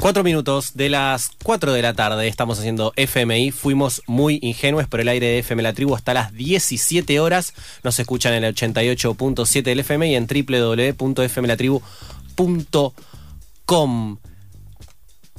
Cuatro minutos de las cuatro de la tarde estamos haciendo FMI. Fuimos muy ingenuos por el aire de FM La Tribu hasta las 17 horas. Nos escuchan en el 88.7 del FMI y en www.fmlatribu.com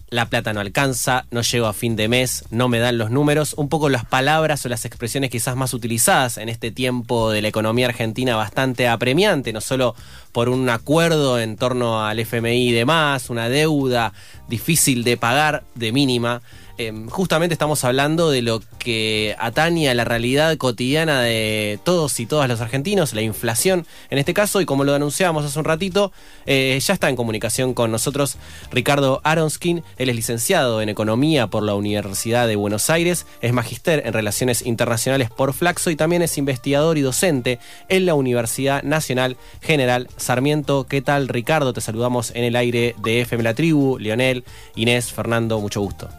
la plata no alcanza, no llego a fin de mes, no me dan los números, un poco las palabras o las expresiones quizás más utilizadas en este tiempo de la economía argentina bastante apremiante, no solo por un acuerdo en torno al FMI y demás, una deuda difícil de pagar de mínima, Em, justamente estamos hablando de lo que atañe a la realidad cotidiana de todos y todas los argentinos, la inflación en este caso, y como lo anunciábamos hace un ratito, eh, ya está en comunicación con nosotros Ricardo Aronskin, él es licenciado en Economía por la Universidad de Buenos Aires, es magister en Relaciones Internacionales por Flaxo y también es investigador y docente en la Universidad Nacional General Sarmiento. ¿Qué tal Ricardo? Te saludamos en el aire de FM La Tribu, Leonel, Inés, Fernando, mucho gusto.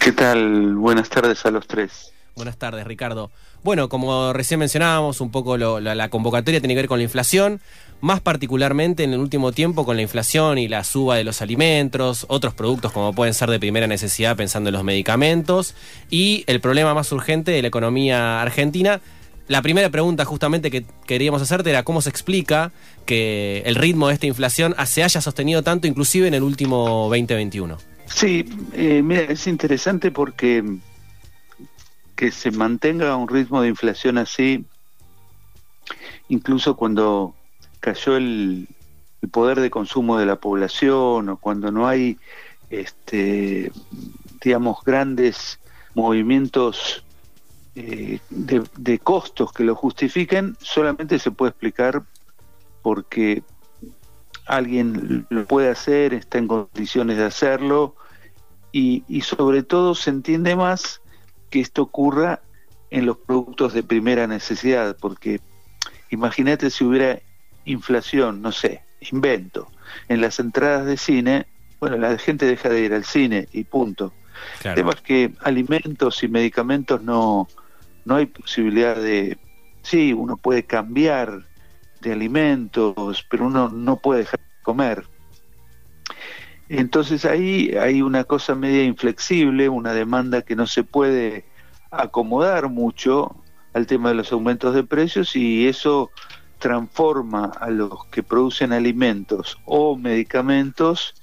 ¿Qué tal? Buenas tardes a los tres. Buenas tardes, Ricardo. Bueno, como recién mencionábamos, un poco la, convocatoria tiene que ver con la inflación, más particularmente en el último tiempo con la inflación y la suba de los alimentos, otros productos como pueden ser de primera necesidad pensando en los medicamentos, y el problema más urgente de la economía argentina. La primera pregunta justamente que queríamos hacerte era cómo se explica que el ritmo de esta inflación se haya sostenido tanto inclusive en el último 2021. Sí, eh, mira, es interesante porque que se mantenga un ritmo de inflación así, incluso cuando cayó el, poder de consumo de la población o cuando no hay, este, digamos, grandes movimientos eh, de, de, costos que lo justifiquen, solamente se puede explicar porque alguien lo puede hacer, está en condiciones de hacerlo y, y sobre todo se entiende más que esto ocurra en los productos de primera necesidad, porque imagínate si hubiera inflación, no sé, invento, en las entradas de cine, bueno, la gente deja de ir al cine y punto. El tema es que alimentos y medicamentos no, no hay posibilidad de, sí, uno puede cambiar de alimentos, pero uno no puede dejar de comer. Entonces ahí hay una cosa media inflexible, una demanda que no se puede acomodar mucho al tema de los aumentos de precios y eso transforma a los que producen alimentos o medicamentos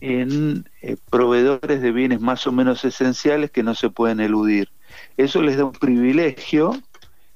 en eh, proveedores de bienes más o menos esenciales que no se pueden eludir. Eso les da un privilegio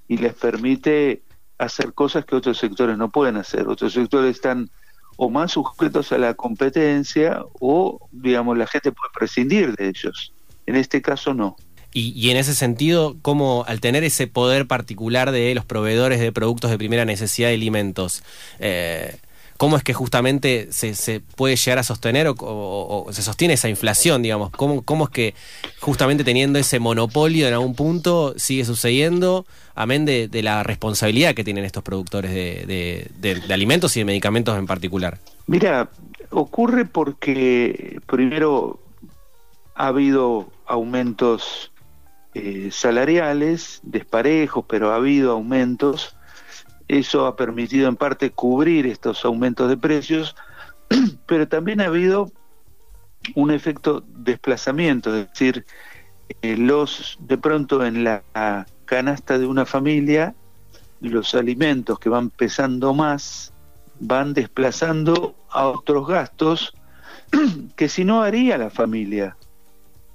y les permite hacer cosas que otros sectores no pueden hacer. Otros sectores están o más sujetos a la competencia o, digamos, la gente puede prescindir de ellos. En este caso no. Y, en ese sentido, ¿cómo al tener ese poder particular de los proveedores de productos de primera necesidad de alimentos, eh, ¿cómo es que justamente se, puede llegar a sostener o, se sostiene esa inflación, digamos? ¿Cómo, ¿Cómo es que justamente teniendo ese monopolio en algún punto sigue sucediendo, amén de, la responsabilidad que tienen estos productores de, de alimentos y de medicamentos en particular? Mira, ocurre porque primero ha habido aumentos eh, salariales, desparejos, pero ha habido aumentos. Eso ha permitido en parte cubrir estos aumentos de precios, pero también ha habido un efecto desplazamiento, es decir, eh, los de pronto en la canasta de una familia los alimentos que van pesando más van desplazando a otros gastos que si no haría la familia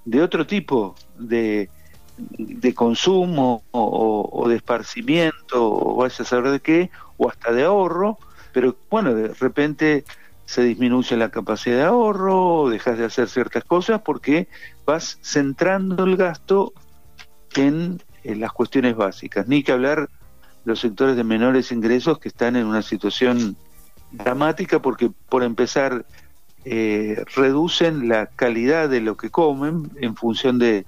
de otro tipo de de consumo o, de esparcimiento o vaya a saber de qué, o hasta de ahorro, pero bueno, de repente se disminuye la capacidad de ahorro, o dejas de hacer ciertas cosas porque vas centrando el gasto en, las cuestiones básicas. Ni que hablar los sectores de menores ingresos que están en una situación dramática porque por empezar eh, reducen la calidad de lo que comen en función de,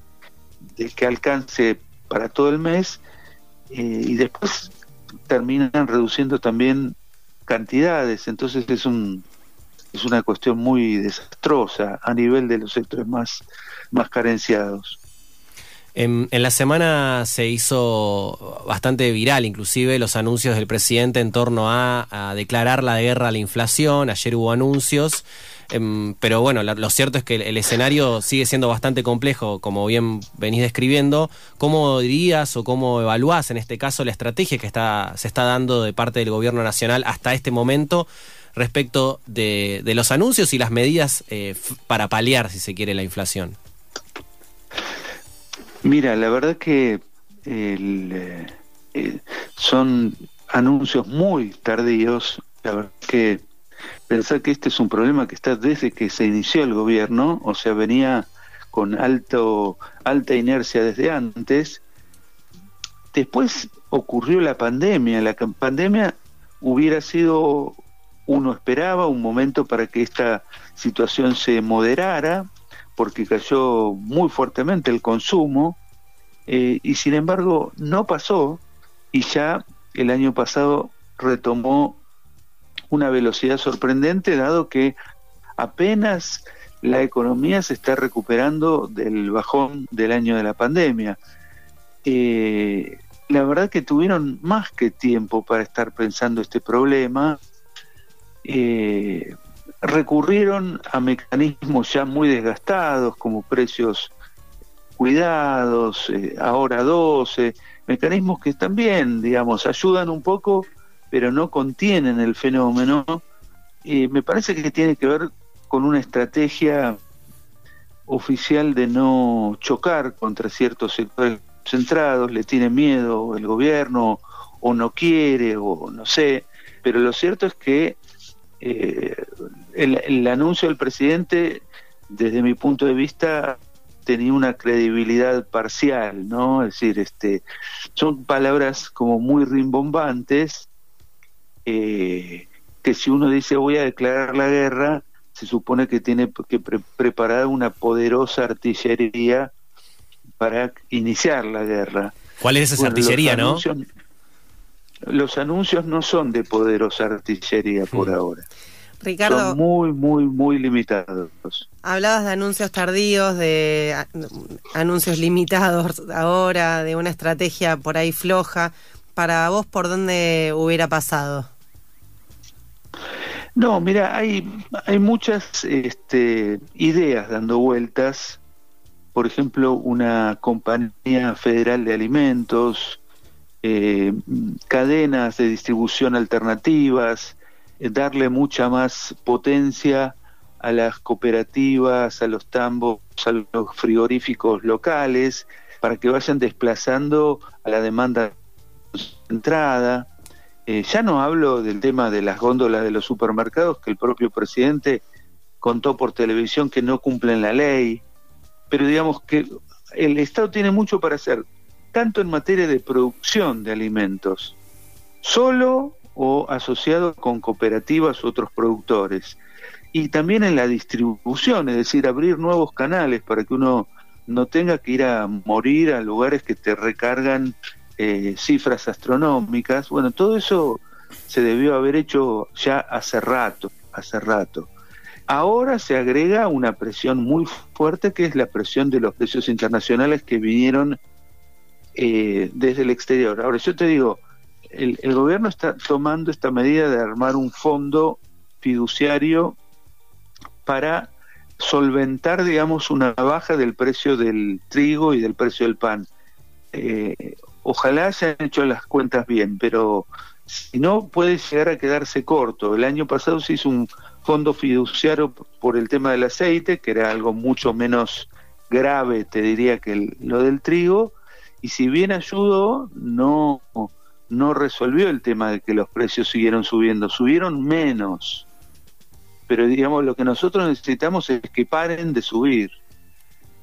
de que alcance para todo el mes eh, y después terminan reduciendo también cantidades, entonces es un es una cuestión muy desastrosa a nivel de los sectores más, más carenciados. En, la semana se hizo bastante viral, inclusive los anuncios del presidente en torno a declarar la guerra a la inflación. Ayer hubo anuncios Em, pero bueno, lo cierto es que el, escenario sigue siendo bastante complejo, como bien venís describiendo. ¿Cómo dirías o cómo evaluás en este caso la estrategia que está, se está dando de parte del gobierno nacional hasta este momento respecto de, los anuncios y las medidas eh, para paliar, si se quiere, la inflación? Mira, la verdad que eh, son anuncios muy tardíos. La verdad que pensar que este es un problema que está desde que se inició el gobierno, o sea, venía con alto, alta inercia desde antes. Después ocurrió la pandemia. La pandemia hubiera sido, uno esperaba, un momento para que esta situación se moderara, porque cayó muy fuertemente el consumo, eh, y sin embargo no pasó, y ya el año pasado retomó una velocidad sorprendente, dado que apenas la economía se está recuperando del bajón del año de la pandemia. Eh, la verdad que tuvieron más que tiempo para estar pensando este problema. Eh, recurrieron a mecanismos ya muy desgastados como precios cuidados, eh, ahora 12, mecanismos que también, digamos, ayudan un poco pero no contienen el fenómeno, y me parece que tiene que ver con una estrategia oficial de no chocar contra ciertos sectores centrados, le tiene miedo el gobierno o no quiere o no sé, pero lo cierto es que eh, el, el, anuncio del presidente, desde mi punto de vista, tenía una credibilidad parcial, ¿no? Es decir, este, son palabras como muy rimbombantes eh, que si uno dice voy a declarar la guerra, se supone que tiene que preparar una poderosa artillería para iniciar la guerra. ¿Cuál es esa artillería, no? los anuncios no son de poderosa artillería por hmm. ahora. Ricardo. Son muy, muy, muy limitados. Hablabas de anuncios tardíos, de anuncios limitados ahora, de una estrategia por ahí floja para vos por dónde hubiera pasado? No, mira, hay, hay muchas este, ideas dando vueltas. Por ejemplo, una compañía federal de alimentos, eh, cadenas de distribución alternativas, eh, darle mucha más potencia a las cooperativas, a los tambos, a los frigoríficos locales, para que vayan desplazando a la demanda entrada. Eh, ya no hablo del tema de las góndolas de los supermercados, que el propio presidente contó por televisión que no cumplen la ley, pero digamos que el Estado tiene mucho para hacer, tanto en materia de producción de alimentos, solo o asociado con cooperativas u otros productores, y también en la distribución, es decir, abrir nuevos canales para que uno no tenga que ir a morir a lugares que te recargan eh, cifras astronómicas. Bueno, todo eso se debió haber hecho ya hace rato, hace rato. Ahora se agrega una presión muy fuerte que es la presión de los precios internacionales que vinieron eh, desde el exterior. Ahora, yo te digo, el, gobierno está tomando esta medida de armar un fondo fiduciario para solventar, digamos, una baja del precio del trigo y del precio del pan. Eh, ojalá hayan hecho las cuentas bien, pero si no puede llegar a quedarse corto. El año pasado se hizo un fondo fiduciario por el tema del aceite, que era algo mucho menos grave, te diría, que lo del trigo, y si bien ayudó, no, no resolvió el tema de que los precios siguieron subiendo, subieron menos. Pero digamos, lo que nosotros necesitamos es que paren de subir.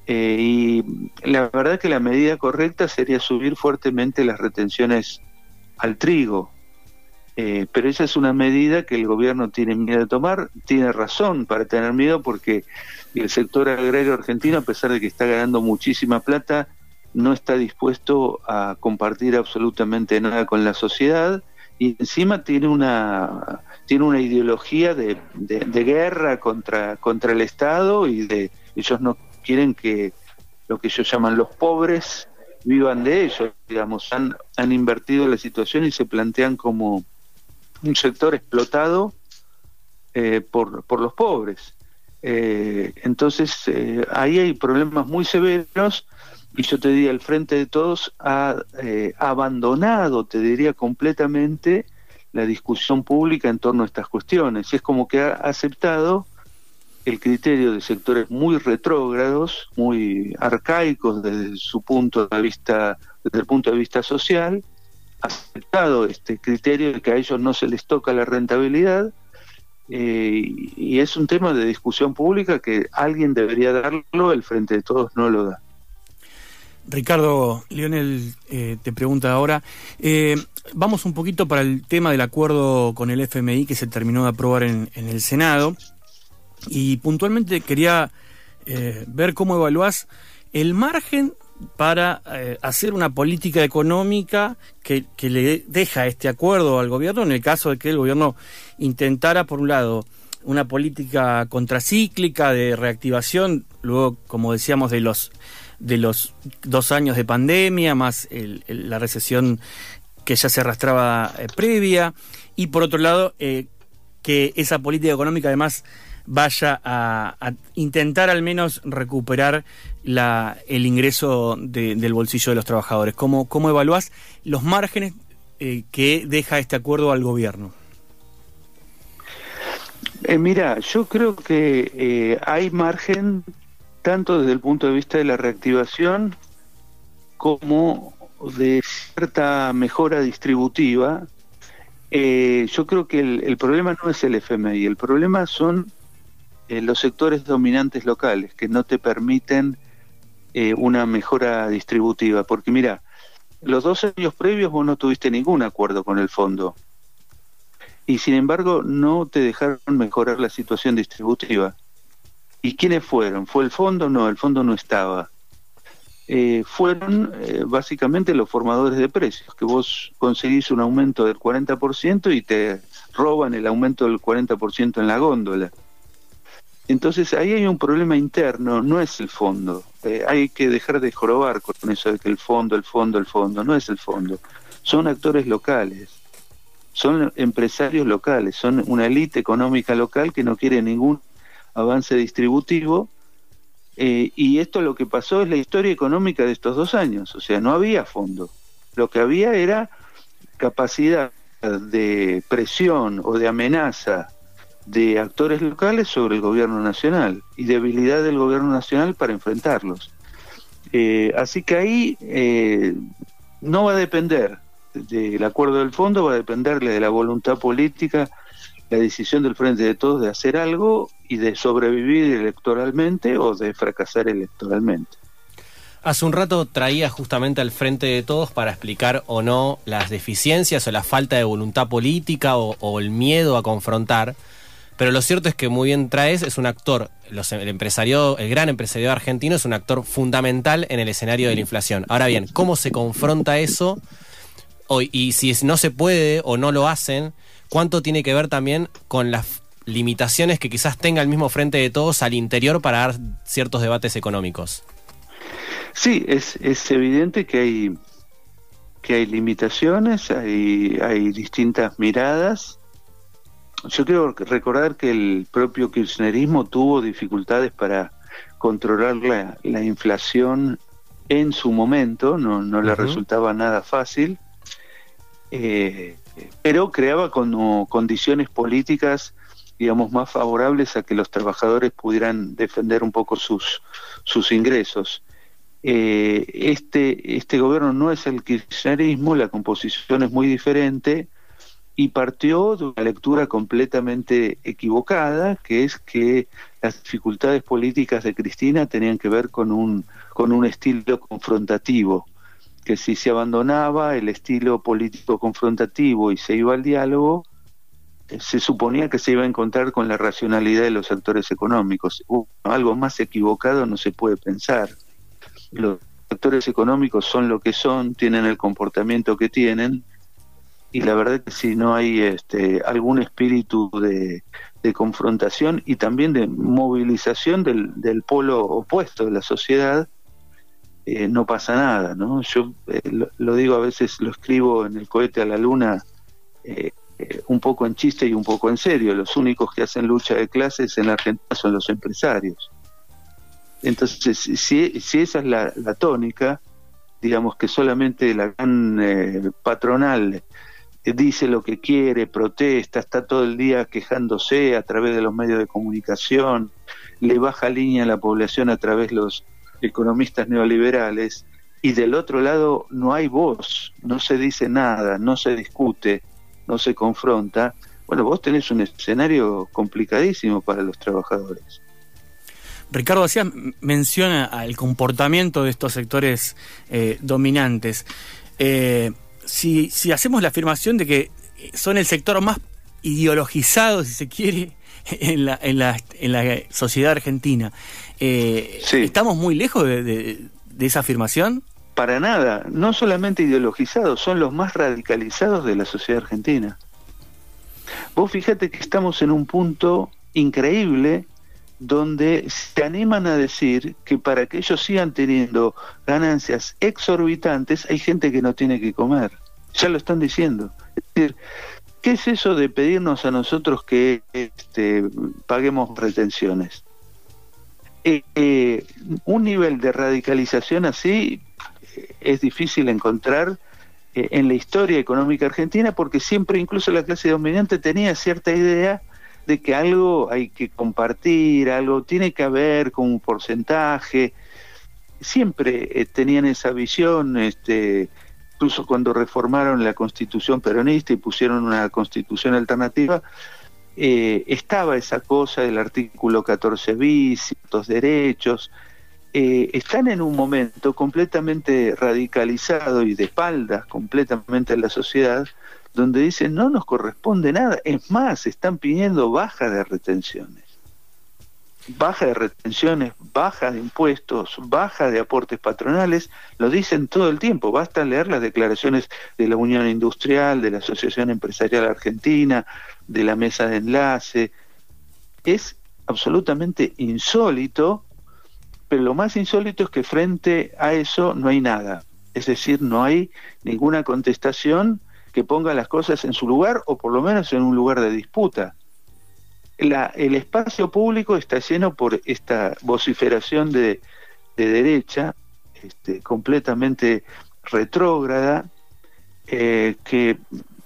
Eh, y la verdad que la medida correcta sería subir fuertemente las retenciones al trigo. Eh, pero esa es una medida que el gobierno tiene miedo de tomar, tiene razón para tener miedo porque el sector agrario argentino, a pesar de que está ganando muchísima plata, no está dispuesto a compartir absolutamente nada con la sociedad y encima tiene una tiene una ideología de, de guerra contra contra el Estado y de ellos no quieren que lo que ellos llaman los pobres vivan de ellos, digamos, han, han invertido la situación y se plantean como un sector explotado eh, por, por los pobres. Eh, entonces, eh, ahí hay problemas muy severos y yo te diría, el Frente de Todos ha abandonado, te diría completamente, la discusión pública en torno a estas cuestiones. Y es como que ha aceptado el criterio de sectores muy retrógrados, muy arcaicos desde su punto de vista, desde el punto de vista social, aceptado este criterio de que a ellos no se les toca la rentabilidad, eh, y es un tema de discusión pública que alguien debería darlo, el Frente de Todos no lo da. Ricardo, Lionel eh, te pregunta ahora, eh, vamos un poquito para el tema del acuerdo con el FMI que se terminó de aprobar en, el Senado y puntualmente quería ver cómo evaluás el margen para hacer una política económica que, que, le deja este acuerdo al gobierno en el caso de que el gobierno intentara, por un lado, una política contracíclica de reactivación, luego, como decíamos, de los de los dos años de pandemia, más la recesión que ya se arrastraba eh, previa, y por otro lado, eh, que esa política económica además vaya a, intentar al menos recuperar la, el ingreso del bolsillo de los trabajadores. ¿Cómo, cómo evaluás los márgenes eh, que deja este acuerdo al gobierno? Eh, mira, yo creo que eh, hay margen tanto desde el punto de vista de la reactivación como de cierta mejora distributiva. Yo creo que el, problema no es el FMI, el problema son los sectores dominantes locales que no te permiten una mejora distributiva. Porque mira, los dos años previos vos no tuviste ningún acuerdo con el fondo y sin embargo no te dejaron mejorar la situación distributiva. ¿Y quiénes fueron? ¿Fue el fondo? No, el fondo no estaba. Eh, fueron eh, básicamente los formadores de precios, que vos conseguís un aumento del 40% y te roban el aumento del 40% en la góndola. Entonces ahí hay un problema interno, no es el fondo. Eh, hay que dejar de jorobar con eso de que el fondo, el fondo, el fondo, no es el fondo. Son actores locales son empresarios locales, son una élite económica local que no quiere ningún avance distributivo. Eh, y esto lo que pasó es la historia económica de estos dos años, o sea, no había fondo. Lo que había era capacidad de presión o de amenaza de actores locales sobre el gobierno nacional y debilidad del gobierno nacional para enfrentarlos. Eh, así que ahí eh, no va a depender del acuerdo del fondo va a dependerle de la voluntad política, la decisión del Frente de Todos de hacer algo y de sobrevivir electoralmente o de fracasar electoralmente. Hace un rato traía justamente al Frente de Todos para explicar o no las deficiencias o la falta de voluntad política o, el miedo a confrontar. Pero lo cierto es que muy bien traes, es un actor, el empresario, el gran empresario argentino es un actor fundamental en el escenario de la inflación. Ahora bien, ¿cómo se confronta eso y si no se puede o no lo hacen, ¿cuánto tiene que ver también con las limitaciones que quizás tenga el mismo frente de todos al interior para dar ciertos debates económicos? Sí, es, es evidente que hay que hay limitaciones, hay, hay distintas miradas. Yo quiero recordar que el propio kirchnerismo tuvo dificultades para controlar la, la inflación en su momento, no, no le resultaba nada fácil eh, pero creaba como condiciones políticas, digamos, más favorables a que los trabajadores pudieran defender un poco sus, sus ingresos. Eh, este, este gobierno no es el kirchnerismo, la composición es muy diferente y partió de una lectura completamente equivocada, que es que las dificultades políticas de Cristina tenían que ver con un, con un estilo confrontativo que si se abandonaba el estilo político confrontativo y se iba al diálogo, se suponía que se iba a encontrar con la racionalidad de los actores económicos. algo más equivocado no se puede pensar. Los actores económicos son lo que son, tienen el comportamiento que tienen, y la verdad que si no hay este, algún espíritu de, confrontación y también de movilización del, del polo opuesto de la sociedad, eh, no pasa nada, ¿no? Yo eh, lo, digo a veces, lo escribo en el cohete a la luna, eh, un poco en chiste y un poco en serio. Los únicos que hacen lucha de clases en la Argentina son los empresarios. Entonces, si, si esa es la, tónica, digamos que solamente la gran patronal dice lo que quiere, protesta, está todo el día quejándose a través de los medios de comunicación, le baja línea a la población a través de los economistas neoliberales, y del otro lado no hay voz, no se dice nada, no se discute, no se confronta, bueno, vos tenés un escenario complicadísimo para los trabajadores. Ricardo García menciona al comportamiento de estos sectores eh, dominantes. Eh, si, si hacemos la afirmación de que son el sector más ideologizado, si se quiere, en la, en la, en la sociedad argentina, eh, ¿estamos muy lejos de, de esa afirmación? Para nada, no solamente ideologizados, son los más radicalizados de la sociedad argentina. Vos fíjate que estamos en un punto increíble donde se animan a decir que para que ellos sigan teniendo ganancias exorbitantes hay gente que no tiene que comer. Ya lo están diciendo. Es decir, ¿qué es eso de pedirnos a nosotros que este, paguemos retenciones? Eh, eh, un nivel de radicalización así eh, es difícil encontrar en la historia económica argentina porque siempre incluso la clase dominante tenía cierta idea de que algo hay que compartir, algo tiene que haber con un porcentaje. Siempre eh, tenían esa visión, este, incluso cuando reformaron la constitución peronista y pusieron una constitución alternativa, eh, estaba esa cosa del artículo 14 bis, ciertos derechos. Eh, están en un momento completamente radicalizado y de espaldas completamente en la sociedad, donde dicen no nos corresponde nada. Es más, están pidiendo baja de retenciones. Baja de retenciones, baja de impuestos, baja de aportes patronales, lo dicen todo el tiempo. Basta leer las declaraciones de la Unión Industrial, de la Asociación Empresarial Argentina, de la Mesa de Enlace. Es absolutamente insólito, pero lo más insólito es que frente a eso no hay nada. Es decir, no hay ninguna contestación que ponga las cosas en su lugar o por lo menos en un lugar de disputa. el espacio público está lleno por esta vociferación de, derecha, este, completamente retrógrada, eh, que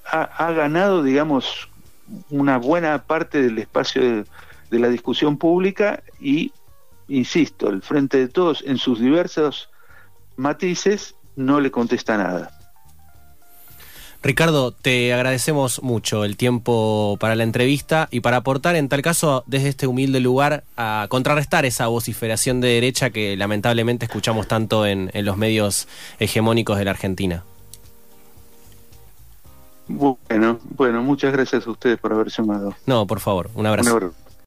ha, ganado, digamos, una buena parte del espacio de, de la discusión pública y, insisto, el Frente de Todos en sus diversos matices no le contesta nada. Ricardo, te agradecemos mucho el tiempo para la entrevista y para aportar, en tal caso, desde este humilde lugar, a contrarrestar esa vociferación de derecha que lamentablemente escuchamos tanto en, los medios hegemónicos de la Argentina. Bueno, bueno, muchas gracias a ustedes por haber llamado. No, por favor, un abrazo. Un abrazo.